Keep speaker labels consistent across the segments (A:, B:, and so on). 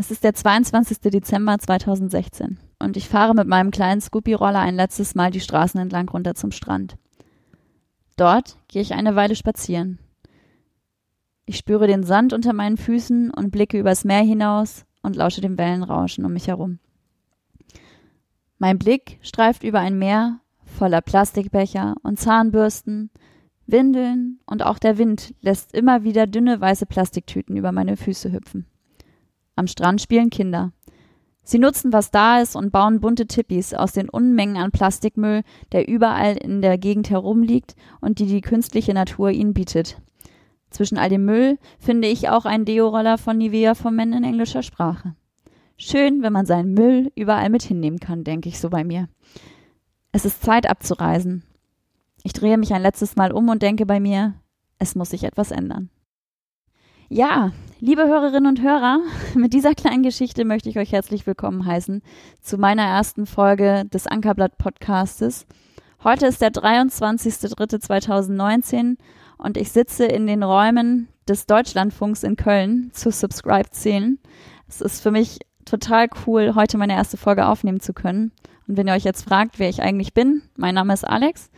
A: Es ist der 22. Dezember 2016 und ich fahre mit meinem kleinen Scoopy-Roller ein letztes Mal die Straßen entlang runter zum Strand. Dort gehe ich eine Weile spazieren. Ich spüre den Sand unter meinen Füßen und blicke übers Meer hinaus und lausche dem Wellenrauschen um mich herum. Mein Blick streift über ein Meer voller Plastikbecher und Zahnbürsten, Windeln und auch der Wind lässt immer wieder dünne weiße Plastiktüten über meine Füße hüpfen. Am Strand spielen Kinder. Sie nutzen, was da ist und bauen bunte Tippis aus den Unmengen an Plastikmüll, der überall in der Gegend herumliegt und die die künstliche Natur ihnen bietet. Zwischen all dem Müll finde ich auch einen Deo-Roller von Nivea for Men in englischer Sprache. Schön, wenn man seinen Müll überall mit hinnehmen kann, denke ich so bei mir. Es ist Zeit abzureisen. Ich drehe mich ein letztes Mal um und denke bei mir, es muss sich etwas ändern. Ja, liebe Hörerinnen und Hörer, mit dieser kleinen Geschichte möchte ich euch herzlich willkommen heißen zu meiner ersten Folge des Ankerblatt Podcastes. Heute ist der 23.03.2019 und ich sitze in den Räumen des Deutschlandfunks in Köln zu Subscribe zählen. Es ist für mich total cool, heute meine erste Folge aufnehmen zu können. Und wenn ihr euch jetzt fragt, wer ich eigentlich bin, mein Name ist Alex.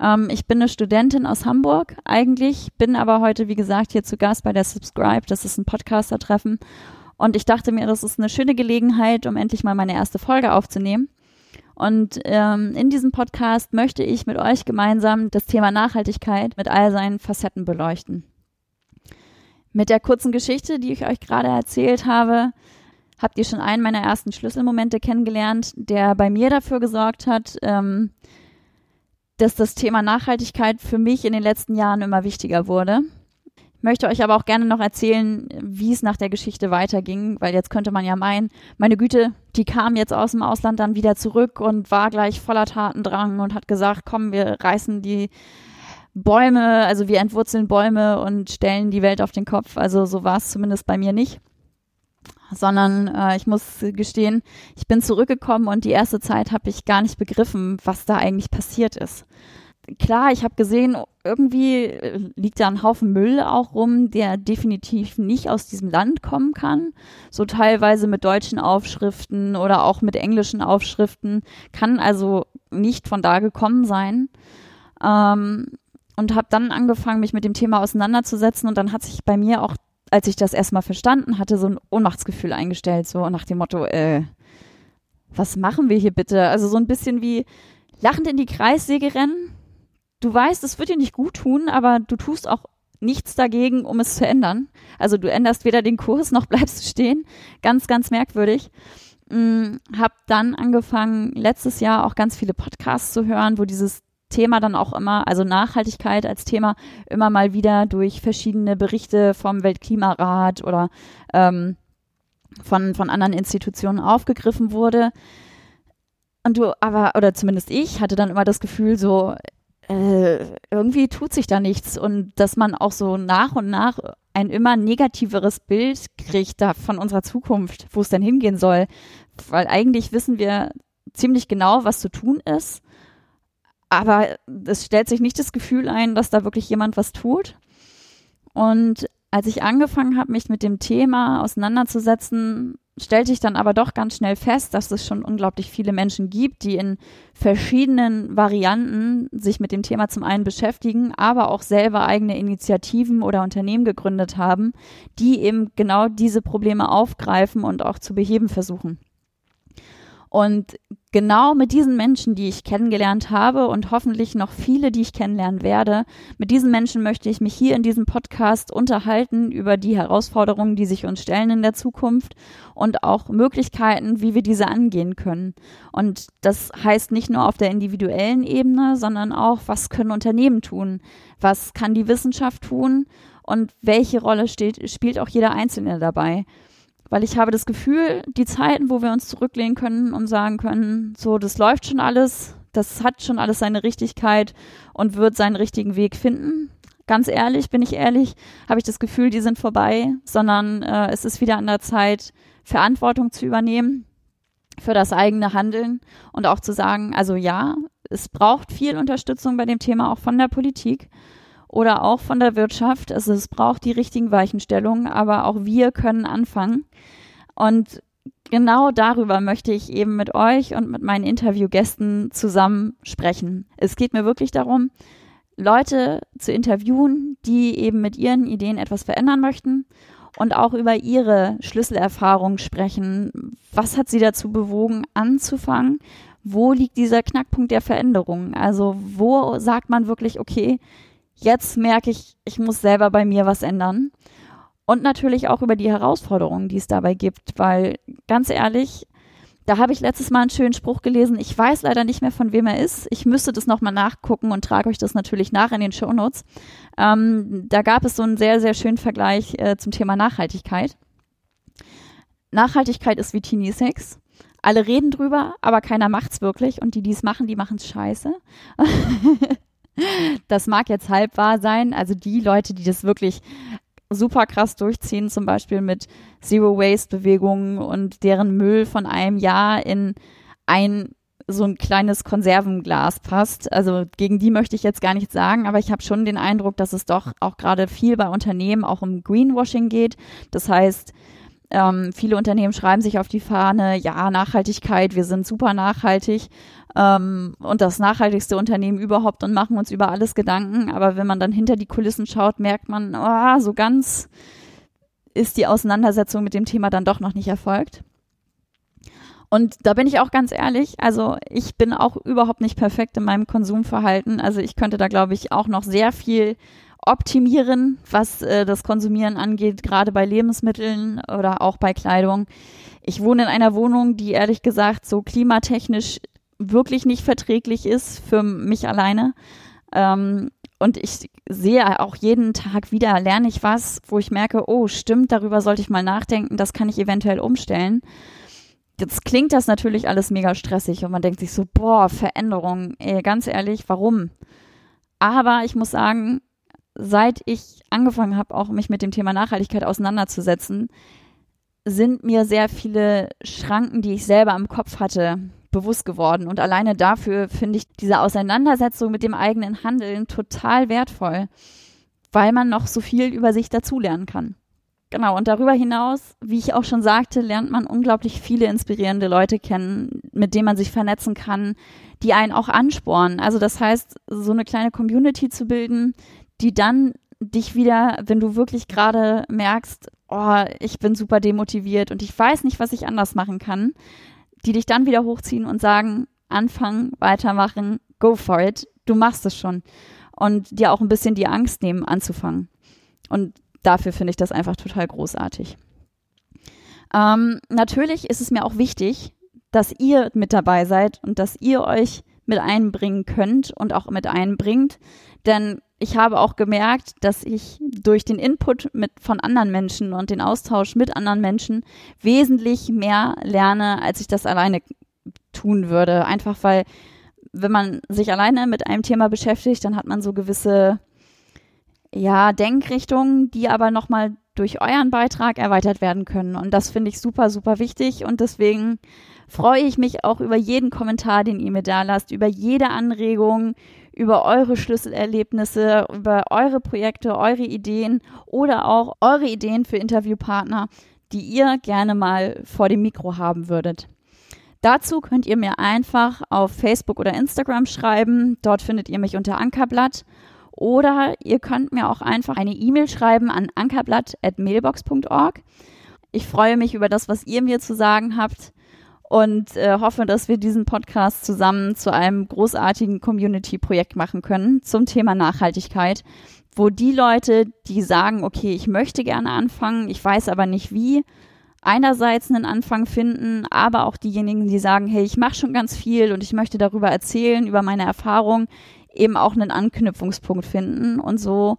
A: Ähm, ich bin eine Studentin aus Hamburg eigentlich, bin aber heute, wie gesagt, hier zu Gast bei der Subscribe. Das ist ein Podcaster-Treffen. Und ich dachte mir, das ist eine schöne Gelegenheit, um endlich mal meine erste Folge aufzunehmen. Und ähm, in diesem Podcast möchte ich mit euch gemeinsam das Thema Nachhaltigkeit mit all seinen Facetten beleuchten. Mit der kurzen Geschichte, die ich euch gerade erzählt habe, habt ihr schon einen meiner ersten Schlüsselmomente kennengelernt, der bei mir dafür gesorgt hat, ähm, dass das Thema Nachhaltigkeit für mich in den letzten Jahren immer wichtiger wurde. Ich möchte euch aber auch gerne noch erzählen, wie es nach der Geschichte weiterging, weil jetzt könnte man ja meinen, meine Güte, die kam jetzt aus dem Ausland dann wieder zurück und war gleich voller Tatendrang und hat gesagt, komm, wir reißen die Bäume, also wir entwurzeln Bäume und stellen die Welt auf den Kopf. Also so war es zumindest bei mir nicht sondern äh, ich muss gestehen, ich bin zurückgekommen und die erste Zeit habe ich gar nicht begriffen, was da eigentlich passiert ist. Klar, ich habe gesehen, irgendwie äh, liegt da ein Haufen Müll auch rum, der definitiv nicht aus diesem Land kommen kann. So teilweise mit deutschen Aufschriften oder auch mit englischen Aufschriften, kann also nicht von da gekommen sein. Ähm, und habe dann angefangen, mich mit dem Thema auseinanderzusetzen und dann hat sich bei mir auch als ich das erstmal verstanden hatte, so ein Ohnmachtsgefühl eingestellt, so nach dem Motto, äh, was machen wir hier bitte? Also so ein bisschen wie lachend in die Kreissäge rennen. Du weißt, es wird dir nicht gut tun, aber du tust auch nichts dagegen, um es zu ändern. Also du änderst weder den Kurs noch bleibst du stehen. Ganz, ganz merkwürdig. Hm, hab dann angefangen, letztes Jahr auch ganz viele Podcasts zu hören, wo dieses Thema dann auch immer, also Nachhaltigkeit als Thema immer mal wieder durch verschiedene Berichte vom Weltklimarat oder ähm, von, von anderen Institutionen aufgegriffen wurde. Und du aber, oder zumindest ich, hatte dann immer das Gefühl, so, äh, irgendwie tut sich da nichts und dass man auch so nach und nach ein immer negativeres Bild kriegt da von unserer Zukunft, wo es denn hingehen soll. Weil eigentlich wissen wir ziemlich genau, was zu tun ist aber es stellt sich nicht das Gefühl ein, dass da wirklich jemand was tut. Und als ich angefangen habe, mich mit dem Thema auseinanderzusetzen, stellte ich dann aber doch ganz schnell fest, dass es schon unglaublich viele Menschen gibt, die in verschiedenen Varianten sich mit dem Thema zum einen beschäftigen, aber auch selber eigene Initiativen oder Unternehmen gegründet haben, die eben genau diese Probleme aufgreifen und auch zu beheben versuchen. Und genau mit diesen Menschen, die ich kennengelernt habe und hoffentlich noch viele, die ich kennenlernen werde, mit diesen Menschen möchte ich mich hier in diesem Podcast unterhalten über die Herausforderungen, die sich uns stellen in der Zukunft und auch Möglichkeiten, wie wir diese angehen können. Und das heißt nicht nur auf der individuellen Ebene, sondern auch, was können Unternehmen tun? Was kann die Wissenschaft tun? Und welche Rolle steht, spielt auch jeder Einzelne dabei? Weil ich habe das Gefühl, die Zeiten, wo wir uns zurücklehnen können und sagen können, so, das läuft schon alles, das hat schon alles seine Richtigkeit und wird seinen richtigen Weg finden. Ganz ehrlich, bin ich ehrlich, habe ich das Gefühl, die sind vorbei, sondern äh, es ist wieder an der Zeit, Verantwortung zu übernehmen für das eigene Handeln und auch zu sagen, also ja, es braucht viel Unterstützung bei dem Thema auch von der Politik oder auch von der Wirtschaft. Also es braucht die richtigen Weichenstellungen, aber auch wir können anfangen. Und genau darüber möchte ich eben mit euch und mit meinen Interviewgästen zusammen sprechen. Es geht mir wirklich darum, Leute zu interviewen, die eben mit ihren Ideen etwas verändern möchten und auch über ihre Schlüsselerfahrung sprechen. Was hat sie dazu bewogen, anzufangen? Wo liegt dieser Knackpunkt der Veränderung? Also wo sagt man wirklich, okay, jetzt merke ich, ich muss selber bei mir was ändern? Und natürlich auch über die Herausforderungen, die es dabei gibt, weil ganz ehrlich, da habe ich letztes Mal einen schönen Spruch gelesen. Ich weiß leider nicht mehr, von wem er ist. Ich müsste das nochmal nachgucken und trage euch das natürlich nach in den Show Notes. Ähm, da gab es so einen sehr, sehr schönen Vergleich äh, zum Thema Nachhaltigkeit. Nachhaltigkeit ist wie Teenie Sex. Alle reden drüber, aber keiner macht's wirklich. Und die, die es machen, die machen's scheiße. das mag jetzt halb wahr sein. Also die Leute, die das wirklich super krass durchziehen, zum Beispiel mit Zero Waste Bewegungen und deren Müll von einem Jahr in ein so ein kleines Konservenglas passt. Also gegen die möchte ich jetzt gar nichts sagen, aber ich habe schon den Eindruck, dass es doch auch gerade viel bei Unternehmen auch um Greenwashing geht. Das heißt, ähm, viele Unternehmen schreiben sich auf die Fahne, ja, Nachhaltigkeit, wir sind super nachhaltig ähm, und das nachhaltigste Unternehmen überhaupt und machen uns über alles Gedanken. Aber wenn man dann hinter die Kulissen schaut, merkt man, oh, so ganz ist die Auseinandersetzung mit dem Thema dann doch noch nicht erfolgt. Und da bin ich auch ganz ehrlich, also ich bin auch überhaupt nicht perfekt in meinem Konsumverhalten. Also ich könnte da, glaube ich, auch noch sehr viel optimieren, was äh, das Konsumieren angeht, gerade bei Lebensmitteln oder auch bei Kleidung. Ich wohne in einer Wohnung, die ehrlich gesagt so klimatechnisch wirklich nicht verträglich ist für mich alleine. Ähm, und ich sehe auch jeden Tag wieder, lerne ich was, wo ich merke, oh, stimmt, darüber sollte ich mal nachdenken, das kann ich eventuell umstellen. Jetzt klingt das natürlich alles mega stressig und man denkt sich so, boah, Veränderung, ey, ganz ehrlich, warum? Aber ich muss sagen, seit ich angefangen habe, auch mich mit dem Thema Nachhaltigkeit auseinanderzusetzen, sind mir sehr viele Schranken, die ich selber im Kopf hatte, bewusst geworden. Und alleine dafür finde ich diese Auseinandersetzung mit dem eigenen Handeln total wertvoll, weil man noch so viel über sich dazulernen kann. Genau, und darüber hinaus, wie ich auch schon sagte, lernt man unglaublich viele inspirierende Leute kennen, mit denen man sich vernetzen kann, die einen auch anspornen. Also das heißt, so eine kleine Community zu bilden, die dann dich wieder, wenn du wirklich gerade merkst, oh, ich bin super demotiviert und ich weiß nicht, was ich anders machen kann, die dich dann wieder hochziehen und sagen, anfangen, weitermachen, go for it, du machst es schon. Und dir auch ein bisschen die Angst nehmen, anzufangen. Und dafür finde ich das einfach total großartig. Ähm, natürlich ist es mir auch wichtig, dass ihr mit dabei seid und dass ihr euch mit einbringen könnt und auch mit einbringt. Denn ich habe auch gemerkt, dass ich durch den Input mit, von anderen Menschen und den Austausch mit anderen Menschen wesentlich mehr lerne, als ich das alleine tun würde. Einfach weil, wenn man sich alleine mit einem Thema beschäftigt, dann hat man so gewisse, ja, Denkrichtungen, die aber nochmal durch euren Beitrag erweitert werden können. Und das finde ich super, super wichtig. Und deswegen freue ich mich auch über jeden Kommentar, den ihr mir da lasst, über jede Anregung, über eure Schlüsselerlebnisse, über eure Projekte, eure Ideen oder auch eure Ideen für Interviewpartner, die ihr gerne mal vor dem Mikro haben würdet. Dazu könnt ihr mir einfach auf Facebook oder Instagram schreiben. Dort findet ihr mich unter Ankerblatt. Oder ihr könnt mir auch einfach eine E-Mail schreiben an ankerblatt.mailbox.org. Ich freue mich über das, was ihr mir zu sagen habt und äh, hoffe, dass wir diesen Podcast zusammen zu einem großartigen Community-Projekt machen können zum Thema Nachhaltigkeit, wo die Leute, die sagen, okay, ich möchte gerne anfangen, ich weiß aber nicht wie, einerseits einen Anfang finden, aber auch diejenigen, die sagen, hey, ich mache schon ganz viel und ich möchte darüber erzählen, über meine Erfahrung, eben auch einen Anknüpfungspunkt finden und so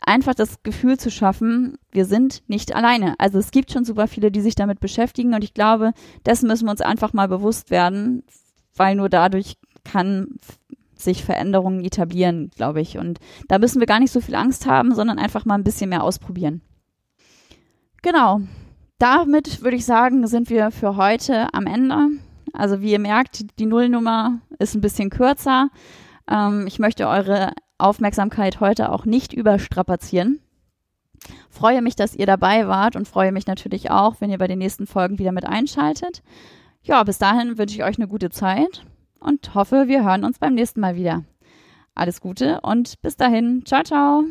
A: einfach das Gefühl zu schaffen, wir sind nicht alleine. Also es gibt schon super viele, die sich damit beschäftigen und ich glaube, dessen müssen wir uns einfach mal bewusst werden, weil nur dadurch kann sich Veränderungen etablieren, glaube ich. Und da müssen wir gar nicht so viel Angst haben, sondern einfach mal ein bisschen mehr ausprobieren. Genau. Damit würde ich sagen, sind wir für heute am Ende. Also wie ihr merkt, die Nullnummer ist ein bisschen kürzer. Ähm, ich möchte eure Aufmerksamkeit heute auch nicht überstrapazieren. Freue mich, dass ihr dabei wart und freue mich natürlich auch, wenn ihr bei den nächsten Folgen wieder mit einschaltet. Ja, bis dahin wünsche ich euch eine gute Zeit und hoffe, wir hören uns beim nächsten Mal wieder. Alles Gute und bis dahin. Ciao, ciao.